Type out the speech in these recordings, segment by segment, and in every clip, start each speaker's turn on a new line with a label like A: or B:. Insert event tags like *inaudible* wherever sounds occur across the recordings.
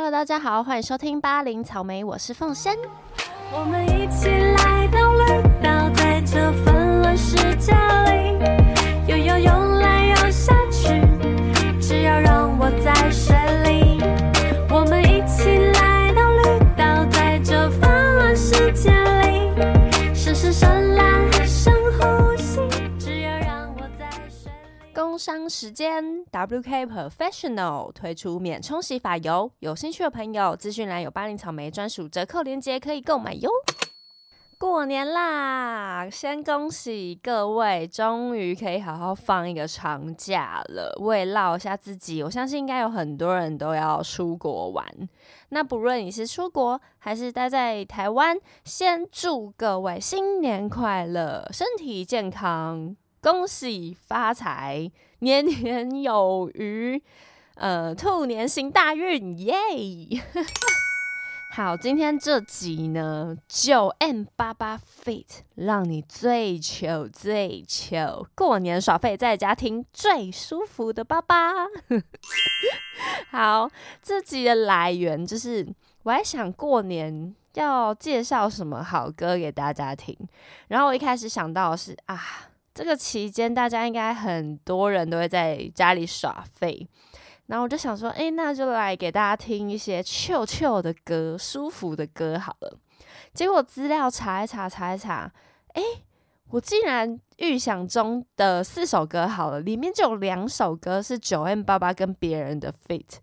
A: Hello，大家好，欢迎收听八零草莓，我是凤仙。
B: 我们一起来到绿岛，
A: 商时间，WK Professional 推出免冲洗发油，有兴趣的朋友，资讯栏有巴林草莓专属折扣链接可以购买哟。过年啦！先恭喜各位，终于可以好好放一个长假了。慰劳一下自己，我相信应该有很多人都要出国玩。那不论你是出国还是待在台湾，先祝各位新年快乐，身体健康，恭喜发财，年年有余，呃，兔年行大运，耶！*laughs* 好，今天这集呢，九 M 八八 Fit，让你最糗最糗，过年耍废在家听最舒服的爸爸。*laughs* 好，这集的来源就是我还想过年要介绍什么好歌给大家听，然后我一开始想到的是啊，这个期间大家应该很多人都会在家里耍废。然后我就想说，哎，那就来给大家听一些 chill chill 的歌，舒服的歌好了。结果资料查一查，查一查，哎，我竟然预想中的四首歌好了，里面就有两首歌是九 M 八八跟别人的 fit。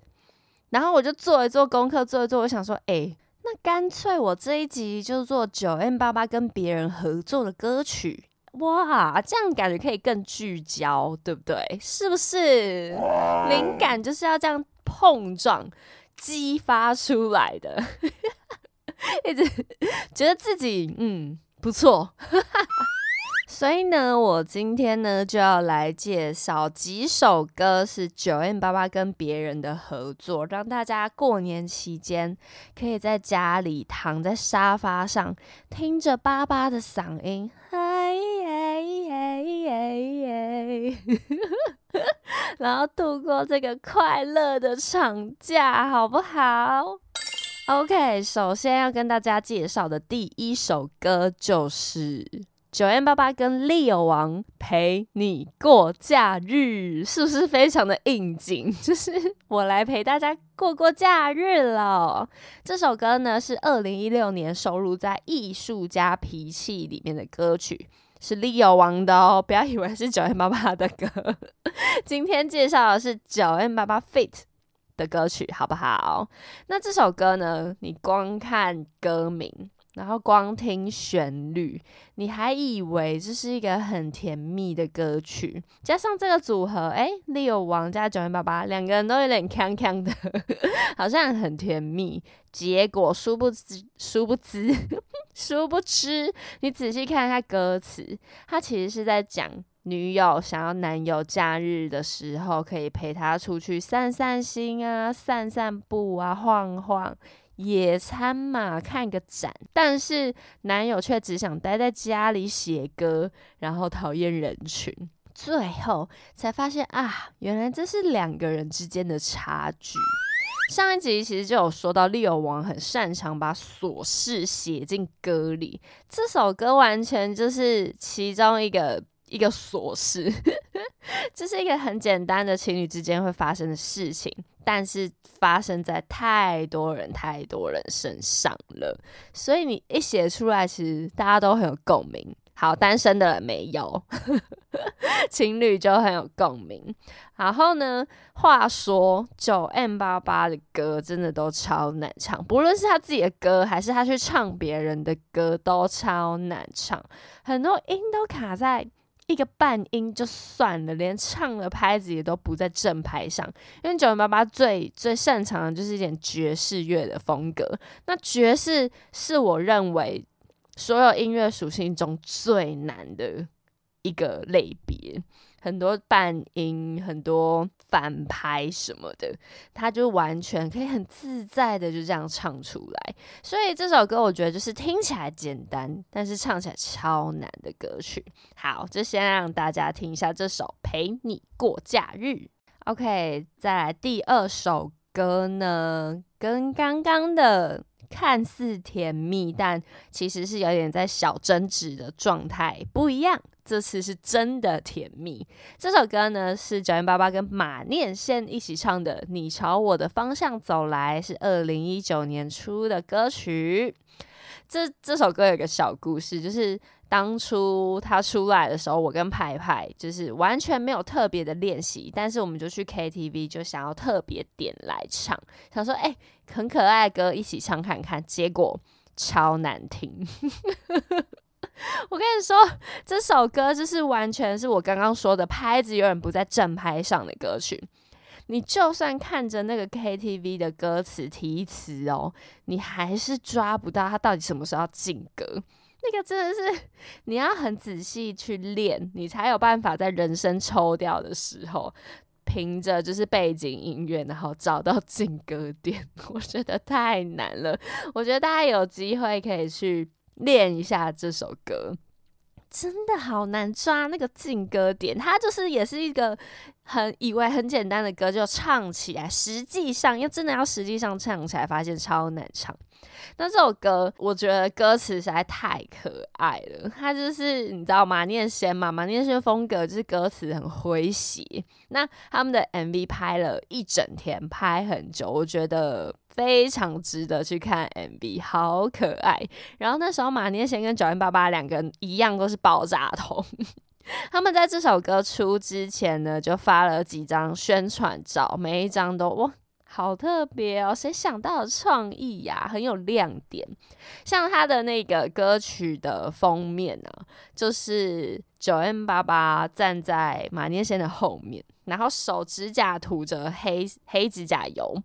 A: 然后我就做一做功课，做一做，我想说，哎，那干脆我这一集就做九 M 八八跟别人合作的歌曲。哇，这样感觉可以更聚焦，对不对？是不是？灵感就是要这样碰撞、激发出来的，*laughs* 一直觉得自己嗯不错。*laughs* 所以呢，我今天呢就要来介绍几首歌是九 M 八八跟别人的合作，让大家过年期间可以在家里躺在沙发上，听着爸爸的嗓音，哎耶耶耶 *laughs* 然后度过这个快乐的长假，好不好？OK，首先要跟大家介绍的第一首歌就是。九 M 八八跟 Leo 王陪你过假日，是不是非常的应景？*laughs* 就是我来陪大家过过假日了。这首歌呢是二零一六年收录在《艺术家脾气》里面的歌曲，是 Leo 王的哦，不要以为是九 M 八八的歌。*laughs* 今天介绍的是九 M 八八 Fit 的歌曲，好不好？那这首歌呢，你光看歌名。然后光听旋律，你还以为这是一个很甜蜜的歌曲，加上这个组合，哎，Leo 王加九零八八两个人都有点锵锵的，*laughs* 好像很甜蜜。结果殊不知，殊不知，*laughs* 殊不知，你仔细看一下歌词，它其实是在讲女友想要男友假日的时候可以陪她出去散散心啊，散散步啊，晃晃。野餐嘛，看个展，但是男友却只想待在家里写歌，然后讨厌人群。最后才发现啊，原来这是两个人之间的差距。上一集其实就有说到，利友王很擅长把琐事写进歌里，这首歌完全就是其中一个一个琐事，*laughs* 这是一个很简单的情侣之间会发生的事情。但是发生在太多人、太多人身上了，所以你一写出来，其实大家都很有共鸣。好，单身的没有，*laughs* 情侣就很有共鸣。然后呢，话说九 M 八八的歌真的都超难唱，不论是他自己的歌，还是他去唱别人的歌，都超难唱，很多音都卡在。一个半音就算了，连唱的拍子也都不在正拍上。因为九零八八最最擅长的就是一点爵士乐的风格。那爵士是我认为所有音乐属性中最难的一个类别。很多半音，很多反拍什么的，他就完全可以很自在的就这样唱出来。所以这首歌我觉得就是听起来简单，但是唱起来超难的歌曲。好，就先让大家听一下这首《陪你过假日》。OK，再来第二首歌呢，跟刚刚的看似甜蜜，但其实是有点在小争执的状态不一样。这次是真的甜蜜。这首歌呢是九零八八跟马念先一起唱的《你朝我的方向走来》，是二零一九年初的歌曲。这这首歌有个小故事，就是当初他出来的时候，我跟派派就是完全没有特别的练习，但是我们就去 KTV 就想要特别点来唱，想说哎很可爱的歌一起唱看看，结果超难听。*laughs* 我跟你说，这首歌就是完全是我刚刚说的拍子有点不在正拍上的歌曲。你就算看着那个 KTV 的歌词题词哦，你还是抓不到他到底什么时候进歌。那个真的是你要很仔细去练，你才有办法在人声抽掉的时候，凭着就是背景音乐，然后找到进歌点。*laughs* 我觉得太难了。我觉得大家有机会可以去练一下这首歌。真的好难抓那个进歌点，它就是也是一个很以为很简单的歌就唱起来，实际上要真的要实际上唱起来，发现超难唱。那这首歌，我觉得歌词实在太可爱了。它就是你知道马念先嘛，马念先风格就是歌词很诙谐。那他们的 MV 拍了一整天，拍很久，我觉得非常值得去看 MV，好可爱。然后那时候马念贤跟九零八八两个人一样都是爆炸头。*laughs* 他们在这首歌出之前呢，就发了几张宣传照，每一张都哇。好特别哦！谁想到的创意呀？很有亮点。像他的那个歌曲的封面呢，就是九 M 八八站在马念先的后面，然后手指甲涂着黑黑指甲油。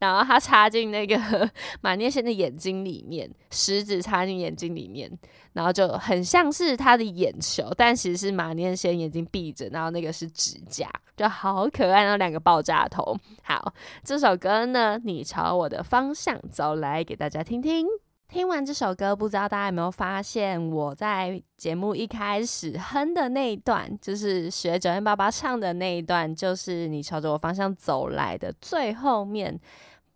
A: 然后他插进那个 *laughs* 马念先的眼睛里面，食指插进眼睛里面，然后就很像是他的眼球，但其实是马念先眼睛闭着，然后那个是指甲，就好可爱。然后两个爆炸头。好，这首歌呢，你朝我的方向走来，给大家听听。听完这首歌，不知道大家有没有发现，我在节目一开始哼的那一段，就是学九零八八唱的那一段，就是你朝着我方向走来的最后面。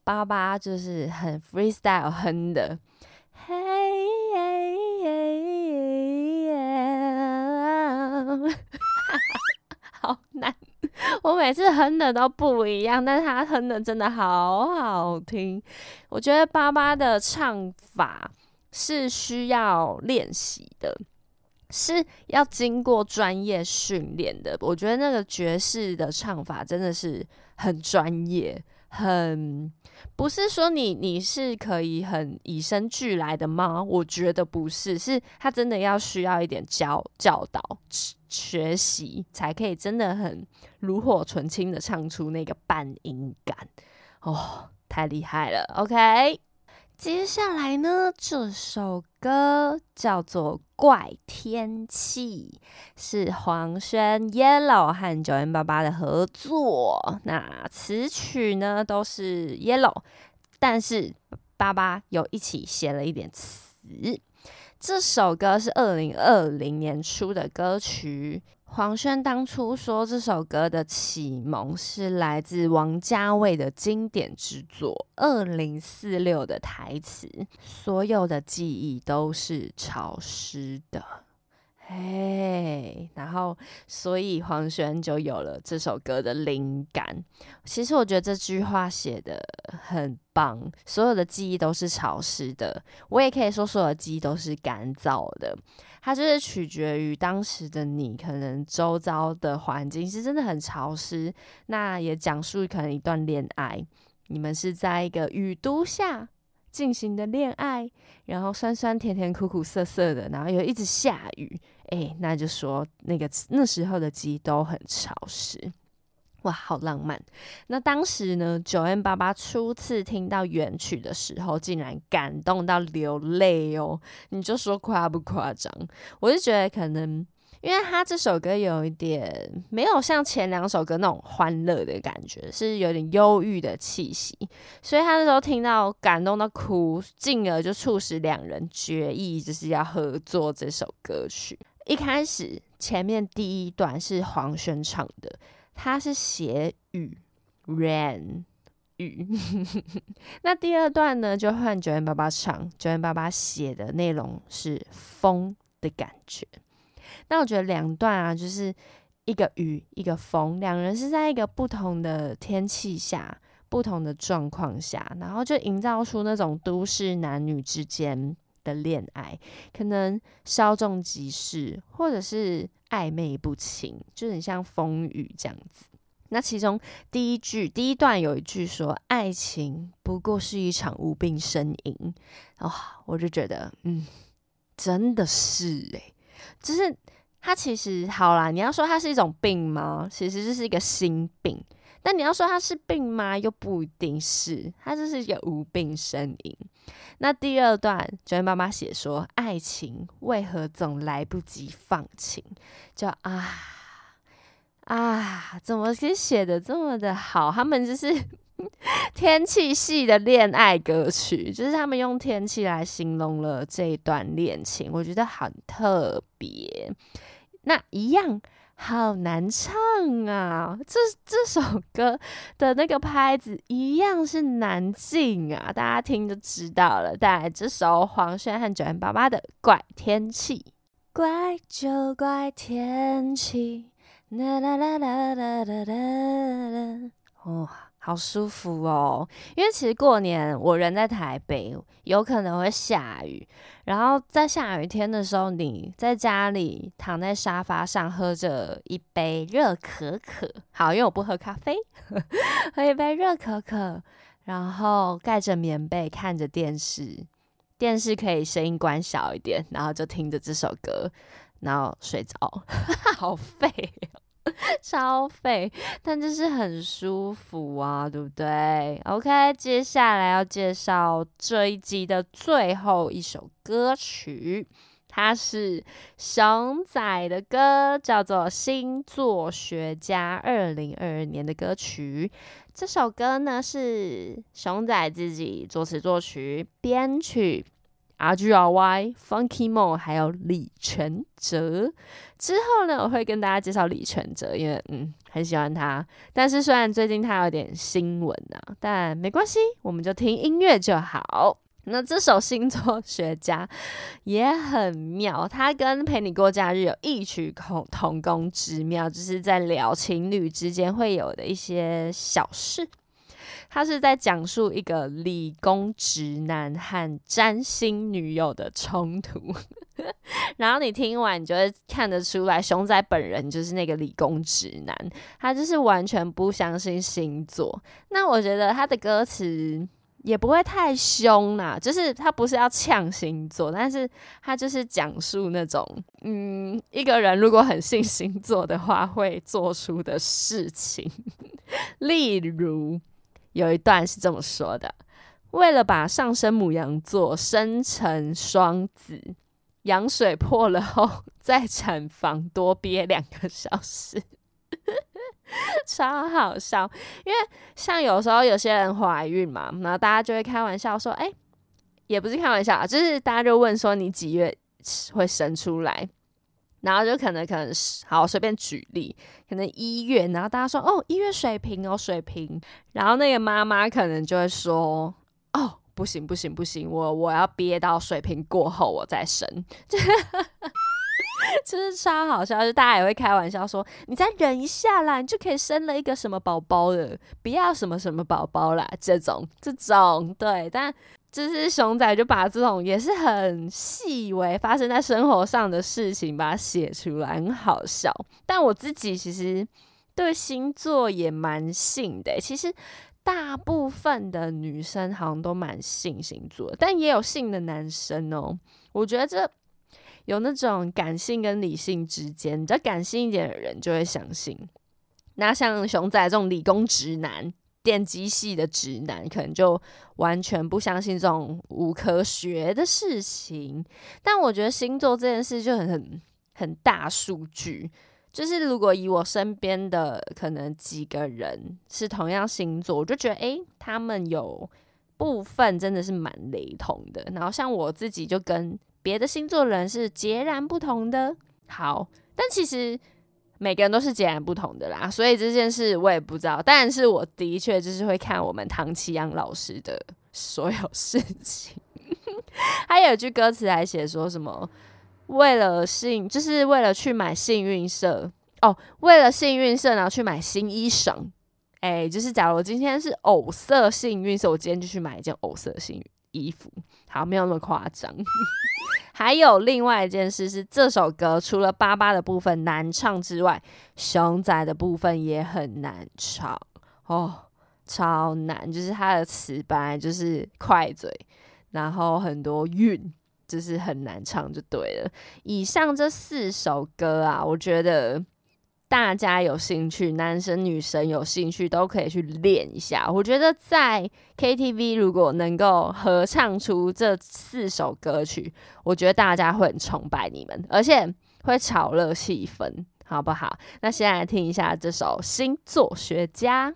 A: 爸爸就是很 freestyle 哼的，嘿耶耶耶耶，好难，我每次哼的都不一样，但是他哼的真的好好听。我觉得爸爸的唱法是需要练习的，是要经过专业训练的。我觉得那个爵士的唱法真的是很专业。很不是说你你是可以很与生俱来的吗？我觉得不是，是他真的要需要一点教教导学习，才可以真的很炉火纯青的唱出那个半音感哦，太厉害了。OK。接下来呢，这首歌叫做《怪天气》，是黄轩、Yellow 和九零八八的合作。那词曲呢都是 Yellow，但是八八有一起写了一点词。这首歌是二零二零年出的歌曲。黄轩当初说这首歌的启蒙是来自王家卫的经典之作《二零四六》的台词，所有的记忆都是潮湿的。嘿，然后所以黄轩就有了这首歌的灵感。其实我觉得这句话写的很棒，所有的记忆都是潮湿的，我也可以说所有的记忆都是干燥的。它就是取决于当时的你，可能周遭的环境是真的很潮湿。那也讲述可能一段恋爱，你们是在一个雨都下。进行的恋爱，然后酸酸甜甜苦苦涩涩的，然后又一直下雨，哎，那就说那个那时候的记忆都很潮湿，哇，好浪漫。那当时呢，九 N 八八初次听到原曲的时候，竟然感动到流泪哦，你就说夸不夸张？我就觉得可能。因为他这首歌有一点没有像前两首歌那种欢乐的感觉，是有点忧郁的气息，所以他那时候听到感动到哭，进而就促使两人决议就是要合作这首歌曲。一开始前面第一段是黄轩唱的，他是写雨 rain 雨。*laughs* 那第二段呢，就换九元爸爸唱，九元爸爸写的内容是风的感觉。那我觉得两段啊，就是一个雨，一个风，两人是在一个不同的天气下、不同的状况下，然后就营造出那种都市男女之间的恋爱，可能稍纵即逝，或者是暧昧不清，就很像风雨这样子。那其中第一句第一段有一句说：“爱情不过是一场无病呻吟。”哦，我就觉得，嗯，真的是诶、就是它其实好啦，你要说它是一种病吗？其实就是一个心病。但你要说它是病吗？又不一定是，它就是一个无病呻吟。那第二段，九元妈妈写说：“爱情为何总来不及放晴？”就啊啊，怎么可以写的这么的好？他们就是 *laughs* 天气系的恋爱歌曲，就是他们用天气来形容了这一段恋情，我觉得很特别。那一样好难唱啊！这这首歌的那个拍子一样是难进啊，大家听就知道了。带来这首黄轩和九元爸爸的《怪天气》，怪就怪天气，啦啦啦啦啦啦啦，哦。好舒服哦，因为其实过年我人在台北，有可能会下雨。然后在下雨天的时候，你在家里躺在沙发上，喝着一杯热可可，好，因为我不喝咖啡，*laughs* 喝一杯热可可，然后盖着棉被看着电视，电视可以声音关小一点，然后就听着这首歌，然后睡着，*laughs* 好废。*laughs* 超费，但就是很舒服啊，对不对？OK，接下来要介绍这一集的最后一首歌曲，它是熊仔的歌，叫做《星座学家》，二零二二年的歌曲。这首歌呢是熊仔自己作词作曲编曲。R G R Y Funky Mo 还有李全哲，之后呢，我会跟大家介绍李全哲，因为嗯很喜欢他。但是虽然最近他有点新闻啊，但没关系，我们就听音乐就好。那这首星座学家也很妙，他跟陪你过假日有异曲同同工之妙，就是在聊情侣之间会有的一些小事。他是在讲述一个理工直男和占星女友的冲突，*laughs* 然后你听完，你就会看得出来，熊仔本人就是那个理工直男，他就是完全不相信星座。那我觉得他的歌词也不会太凶呐，就是他不是要呛星座，但是他就是讲述那种，嗯，一个人如果很信星座的话，会做出的事情，*laughs* 例如。有一段是这么说的：为了把上升母羊座生成双子，羊水破了后，在产房多憋两个小时，*laughs* 超好笑。因为像有时候有些人怀孕嘛，然后大家就会开玩笑说：“哎，也不是开玩笑，就是大家就问说你几月会生出来。”然后就可能可能是好随便举例，可能一月，然后大家说哦一月水平哦水平，然后那个妈妈可能就会说哦不行不行不行，我我要憋到水平过后我再生，*laughs* 就是超好笑，就大家也会开玩笑说你再忍一下啦，你就可以生了一个什么宝宝了，不要什么什么宝宝啦，这种这种对，但。就是熊仔就把这种也是很细微发生在生活上的事情把它写出来，很好笑。但我自己其实对星座也蛮信的。其实大部分的女生好像都蛮信星座，但也有信的男生哦。我觉得这有那种感性跟理性之间，比较感性一点的人就会相信。那像熊仔这种理工直男。电机系的直男可能就完全不相信这种无科学的事情，但我觉得星座这件事就很很很大数据，就是如果以我身边的可能几个人是同样星座，我就觉得诶，他们有部分真的是蛮雷同的，然后像我自己就跟别的星座人是截然不同的。好，但其实。每个人都是截然不同的啦，所以这件事我也不知道。但是我的确就是会看我们唐奇阳老师的所有事情。*laughs* 他有一句歌词来写说什么？为了幸，就是为了去买幸运色哦，为了幸运色然后去买新衣裳。哎，就是假如今天是藕色幸运色，我今天就去买一件藕色幸运衣服。好，没有那么夸张。还有另外一件事是，这首歌除了巴巴的部分难唱之外，熊仔的部分也很难唱哦，超难。就是他的词本来就是快嘴，然后很多韵，就是很难唱，就对了。以上这四首歌啊，我觉得。大家有兴趣，男生女生有兴趣都可以去练一下。我觉得在 KTV 如果能够合唱出这四首歌曲，我觉得大家会很崇拜你们，而且会炒热气氛，好不好？那先来听一下这首《星座学家》。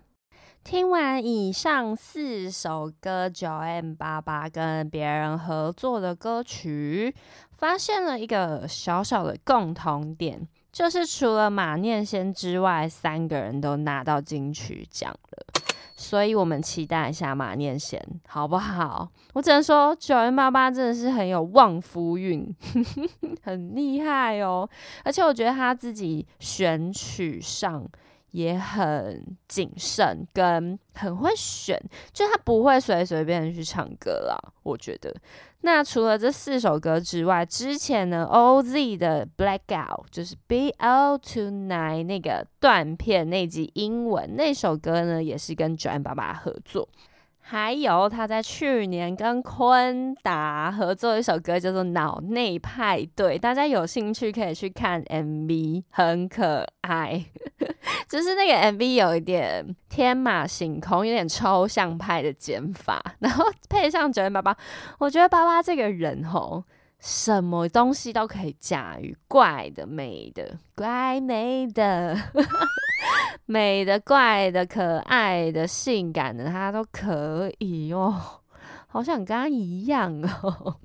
A: 听完以上四首歌，九 M 八八跟别人合作的歌曲，发现了一个小小的共同点。就是除了马念先之外，三个人都拿到金曲奖了，所以我们期待一下马念先好不好？我只能说九零八八真的是很有旺夫运，*laughs* 很厉害哦，而且我觉得他自己选曲上。也很谨慎，跟很会选，就他不会随随便便去唱歌啦。我觉得，那除了这四首歌之外，之前呢，OZ 的 Blackout 就是 Bl Tonight 那个断片那集英文那首歌呢，也是跟 John 爸爸合作。还有他在去年跟昆达合作一首歌，叫做《脑内派对》，大家有兴趣可以去看 MV，很可爱。*laughs* 就是那个 MV 有一点天马行空，有点抽象派的剪法，*laughs* 然后配上九零八八，我觉得八八这个人吼。什么东西都可以驾驭，怪的、美的、怪美的、*laughs* 美的、怪的、可爱的、性感的，他都可以哦。*laughs* 好像跟他一样哦。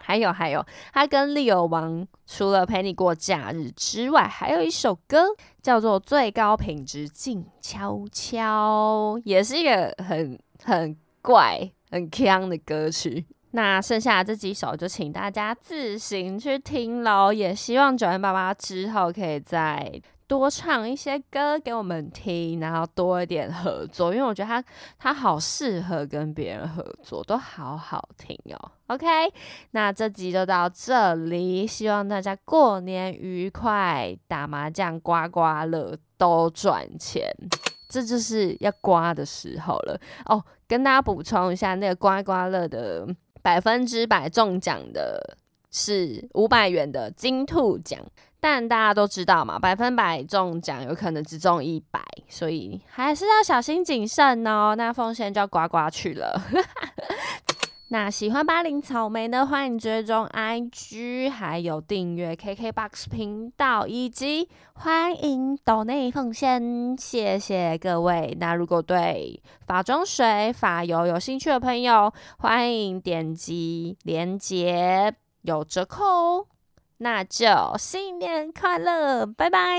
A: 还 *laughs* 有还有，他跟利友王除了陪你过假日之外，还有一首歌叫做《最高品质静悄悄》，也是一个很很怪、很腔的歌曲。*laughs* 那剩下这几首就请大家自行去听喽，也希望九零八八之后可以在多唱一些歌给我们听，然后多一点合作，因为我觉得他他好适合跟别人合作，都好好听哦。OK，那这集就到这里，希望大家过年愉快，打麻将刮刮乐都赚钱。这就是要刮的时候了哦。跟大家补充一下，那个刮刮乐的。百分之百中奖的是五百元的金兔奖，但大家都知道嘛，百分百中奖有可能只中一百，所以还是要小心谨慎哦。那风险就要刮刮去了。*laughs* 那喜欢巴林草莓呢？欢迎追踪 IG，还有订阅 KKBOX 频道，以及欢迎岛内奉献，谢谢各位。那如果对法妆水、发油有兴趣的朋友，欢迎点击链接，有折扣哦。那就新年快乐，拜拜。